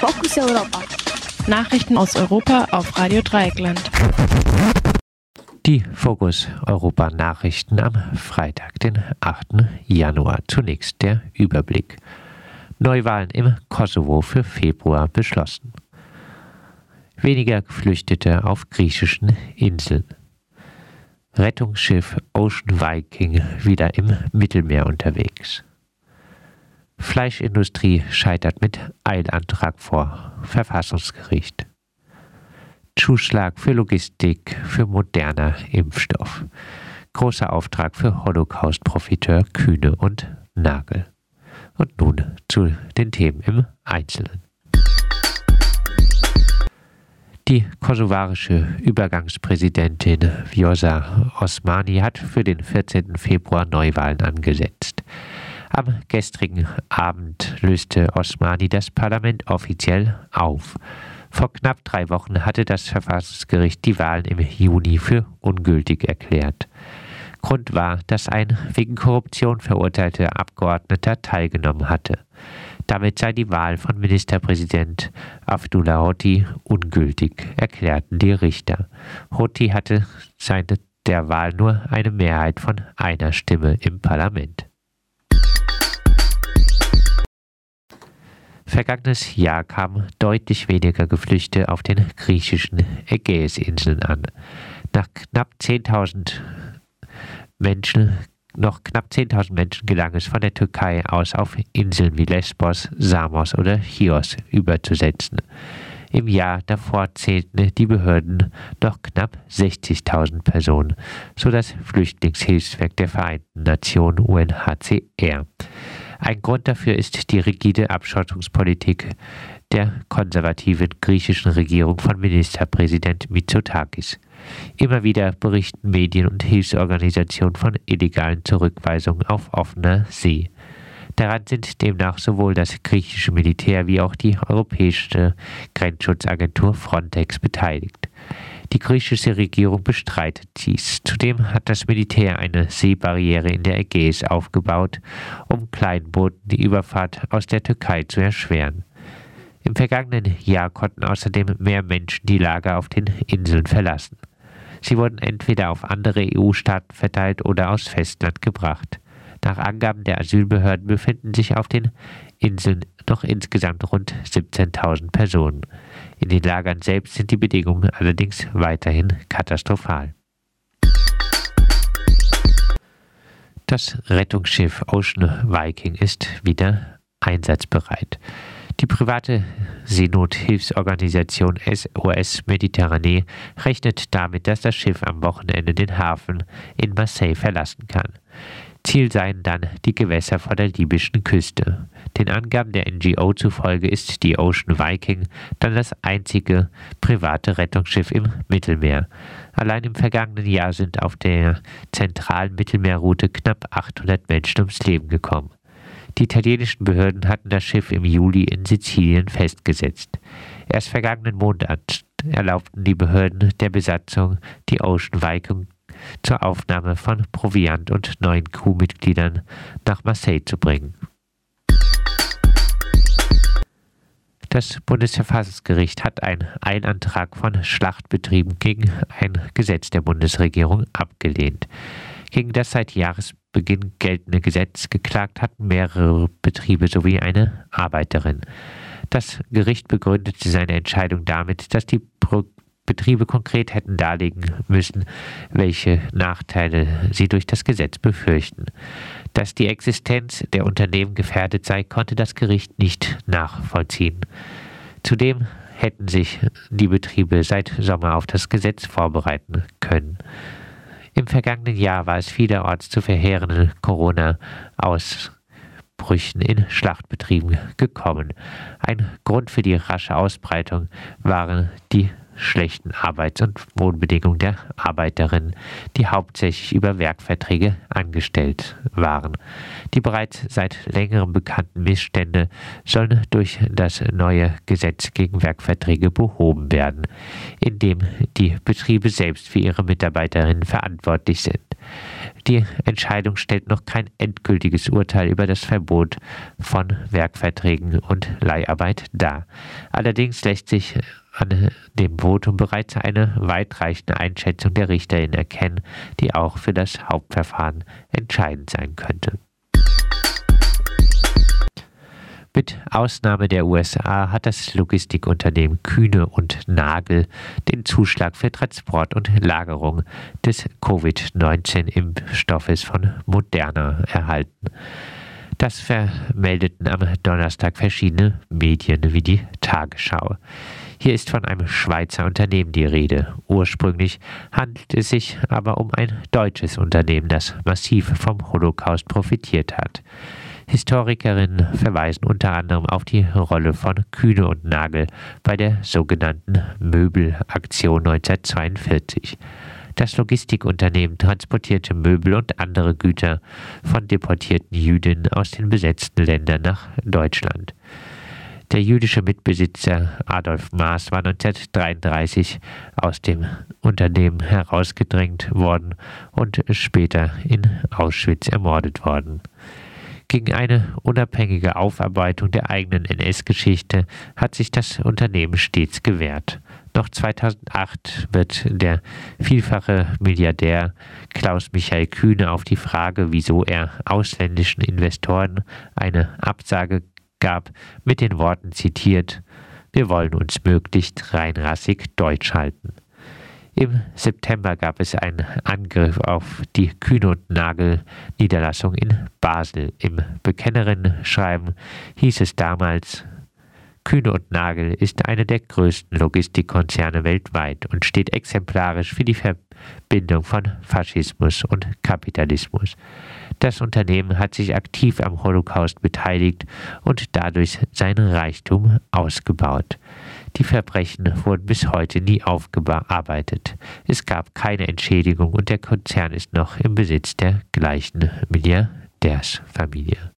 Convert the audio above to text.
Fokus Europa. Nachrichten aus Europa auf Radio Dreieckland. Die Fokus Europa Nachrichten am Freitag, den 8. Januar. Zunächst der Überblick. Neuwahlen im Kosovo für Februar beschlossen. Weniger Geflüchtete auf griechischen Inseln. Rettungsschiff Ocean Viking wieder im Mittelmeer unterwegs. Fleischindustrie scheitert mit Eilantrag vor Verfassungsgericht. Zuschlag für Logistik für moderner Impfstoff. Großer Auftrag für Holocaust-Profiteur Kühne und Nagel. Und nun zu den Themen im Einzelnen. Die kosovarische Übergangspräsidentin Vjosa Osmani hat für den 14. Februar Neuwahlen angesetzt. Am gestrigen Abend löste Osmani das Parlament offiziell auf. Vor knapp drei Wochen hatte das Verfassungsgericht die Wahlen im Juni für ungültig erklärt. Grund war, dass ein wegen Korruption verurteilter Abgeordneter teilgenommen hatte. Damit sei die Wahl von Ministerpräsident Abdullah Hoti ungültig, erklärten die Richter. Hoti hatte seit der Wahl nur eine Mehrheit von einer Stimme im Parlament. Vergangenes Jahr kamen deutlich weniger Geflüchtete auf den griechischen Ägäisinseln an. Nach knapp 10.000 Menschen noch knapp 10.000 Menschen gelang es von der Türkei aus auf Inseln wie Lesbos, Samos oder Chios überzusetzen. Im Jahr davor zählten die Behörden noch knapp 60.000 Personen, so das Flüchtlingshilfswerk der Vereinten Nationen UNHCR. Ein Grund dafür ist die rigide Abschottungspolitik der konservativen griechischen Regierung von Ministerpräsident Mitsotakis. Immer wieder berichten Medien und Hilfsorganisationen von illegalen Zurückweisungen auf offener See. Daran sind demnach sowohl das griechische Militär wie auch die europäische Grenzschutzagentur Frontex beteiligt. Die griechische Regierung bestreitet dies. Zudem hat das Militär eine Seebarriere in der Ägäis aufgebaut, um Kleinbooten die Überfahrt aus der Türkei zu erschweren. Im vergangenen Jahr konnten außerdem mehr Menschen die Lager auf den Inseln verlassen. Sie wurden entweder auf andere EU-Staaten verteilt oder aus Festland gebracht. Nach Angaben der Asylbehörden befinden sich auf den Inseln noch insgesamt rund 17.000 Personen. In den Lagern selbst sind die Bedingungen allerdings weiterhin katastrophal. Das Rettungsschiff Ocean Viking ist wieder einsatzbereit. Die private Seenothilfsorganisation SOS Mediterranee rechnet damit, dass das Schiff am Wochenende den Hafen in Marseille verlassen kann. Ziel seien dann die Gewässer vor der libyschen Küste. Den Angaben der NGO zufolge ist die Ocean Viking dann das einzige private Rettungsschiff im Mittelmeer. Allein im vergangenen Jahr sind auf der zentralen Mittelmeerroute knapp 800 Menschen ums Leben gekommen. Die italienischen Behörden hatten das Schiff im Juli in Sizilien festgesetzt. Erst vergangenen Monat erlaubten die Behörden der Besatzung die Ocean Viking zur Aufnahme von Proviant und neuen Crewmitgliedern nach Marseille zu bringen. Das Bundesverfassungsgericht hat einen Einantrag von Schlachtbetrieben gegen ein Gesetz der Bundesregierung abgelehnt. Gegen das seit Jahresbeginn geltende Gesetz geklagt hatten mehrere Betriebe sowie eine Arbeiterin. Das Gericht begründete seine Entscheidung damit, dass die Betriebe konkret hätten darlegen müssen, welche Nachteile sie durch das Gesetz befürchten. Dass die Existenz der Unternehmen gefährdet sei, konnte das Gericht nicht nachvollziehen. Zudem hätten sich die Betriebe seit Sommer auf das Gesetz vorbereiten können. Im vergangenen Jahr war es vielerorts zu verheerenden Corona-Ausbrüchen in Schlachtbetrieben gekommen. Ein Grund für die rasche Ausbreitung waren die schlechten Arbeits- und Wohnbedingungen der Arbeiterinnen, die hauptsächlich über Werkverträge angestellt waren. Die bereits seit längerem bekannten Missstände sollen durch das neue Gesetz gegen Werkverträge behoben werden, indem die Betriebe selbst für ihre Mitarbeiterinnen verantwortlich sind. Die Entscheidung stellt noch kein endgültiges Urteil über das Verbot von Werkverträgen und Leiharbeit dar. Allerdings lässt sich an dem Votum bereits eine weitreichende Einschätzung der Richterin erkennen, die auch für das Hauptverfahren entscheidend sein könnte. Mit Ausnahme der USA hat das Logistikunternehmen Kühne und Nagel den Zuschlag für Transport und Lagerung des Covid-19-Impfstoffes von Moderna erhalten. Das vermeldeten am Donnerstag verschiedene Medien wie die Tagesschau. Hier ist von einem Schweizer Unternehmen die Rede. Ursprünglich handelt es sich aber um ein deutsches Unternehmen, das massiv vom Holocaust profitiert hat. Historikerinnen verweisen unter anderem auf die Rolle von Kühne und Nagel bei der sogenannten Möbelaktion 1942. Das Logistikunternehmen transportierte Möbel und andere Güter von deportierten Jüdinnen aus den besetzten Ländern nach Deutschland. Der jüdische Mitbesitzer Adolf Maas war 1933 aus dem Unternehmen herausgedrängt worden und später in Auschwitz ermordet worden. Gegen eine unabhängige Aufarbeitung der eigenen NS-Geschichte hat sich das Unternehmen stets gewehrt. Noch 2008 wird der vielfache Milliardär Klaus Michael Kühne auf die Frage, wieso er ausländischen Investoren eine Absage gab, mit den Worten zitiert, wir wollen uns möglichst reinrassig deutsch halten. Im September gab es einen Angriff auf die Kühne und Nagel Niederlassung in Basel. Im Bekennerinnen-Schreiben hieß es damals, Kühne und Nagel ist einer der größten Logistikkonzerne weltweit und steht exemplarisch für die Verbindung von Faschismus und Kapitalismus. Das Unternehmen hat sich aktiv am Holocaust beteiligt und dadurch seinen Reichtum ausgebaut. Die Verbrechen wurden bis heute nie aufgearbeitet. Es gab keine Entschädigung und der Konzern ist noch im Besitz der gleichen Milliardärsfamilie.